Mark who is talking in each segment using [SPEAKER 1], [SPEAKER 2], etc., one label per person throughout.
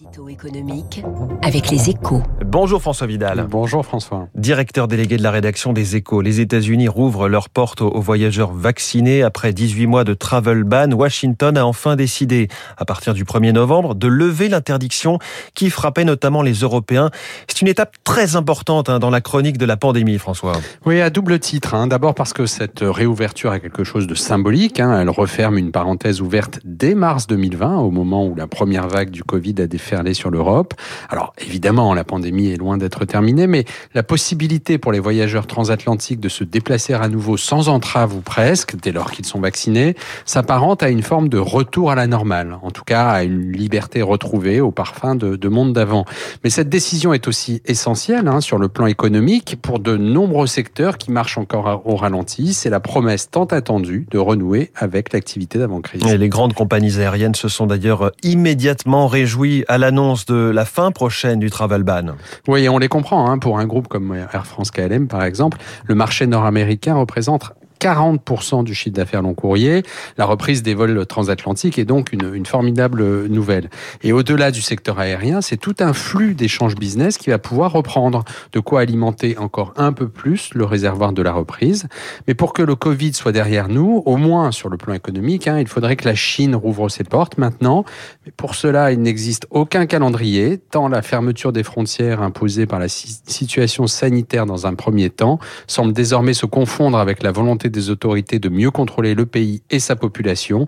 [SPEAKER 1] L'édito économique avec les échos.
[SPEAKER 2] Bonjour François Vidal.
[SPEAKER 3] Bonjour François.
[SPEAKER 2] Directeur délégué de la rédaction des échos. Les États-Unis rouvrent leurs portes aux voyageurs vaccinés. Après 18 mois de travel ban, Washington a enfin décidé, à partir du 1er novembre, de lever l'interdiction qui frappait notamment les Européens. C'est une étape très importante hein, dans la chronique de la pandémie, François.
[SPEAKER 3] Oui, à double titre. Hein. D'abord parce que cette réouverture est quelque chose de symbolique. Hein. Elle referme une parenthèse ouverte dès mars 2020, au moment où la première vague du Covid a déferlé sur l'Europe. Alors évidemment, la pandémie est loin d'être terminée, mais la possibilité pour les voyageurs transatlantiques de se déplacer à nouveau sans entrave ou presque, dès lors qu'ils sont vaccinés, s'apparente à une forme de retour à la normale, en tout cas à une liberté retrouvée au parfum de, de monde d'avant. Mais cette décision est aussi essentielle hein, sur le plan économique pour de nombreux secteurs qui marchent encore au ralenti. C'est la promesse tant attendue de renouer avec l'activité d'avant-crise.
[SPEAKER 2] Les grandes compagnies aériennes se sont d'ailleurs immédiatement réjouies à l'annonce de la fin prochaine du travel ban.
[SPEAKER 3] Oui, on les comprend. Hein. Pour un groupe comme Air France KLM, par exemple, le marché nord-américain représente 40% du chiffre d'affaires long courrier. La reprise des vols transatlantiques est donc une, formidable nouvelle. Et au-delà du secteur aérien, c'est tout un flux d'échanges business qui va pouvoir reprendre, de quoi alimenter encore un peu plus le réservoir de la reprise. Mais pour que le Covid soit derrière nous, au moins sur le plan économique, hein, il faudrait que la Chine rouvre ses portes maintenant. Mais pour cela, il n'existe aucun calendrier, tant la fermeture des frontières imposée par la situation sanitaire dans un premier temps semble désormais se confondre avec la volonté des autorités de mieux contrôler le pays et sa population.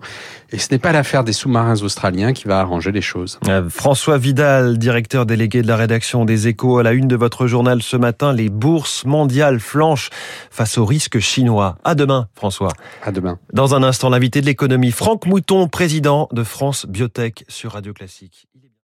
[SPEAKER 3] Et ce n'est pas l'affaire des sous-marins australiens qui va arranger les choses.
[SPEAKER 2] Euh, François Vidal, directeur délégué de la rédaction des Échos, à la une de votre journal ce matin, les bourses mondiales flanchent face aux risques chinois. À demain, François.
[SPEAKER 3] À demain.
[SPEAKER 2] Dans un instant, l'invité de l'économie, Franck Mouton, président de France Biotech sur Radio Classique.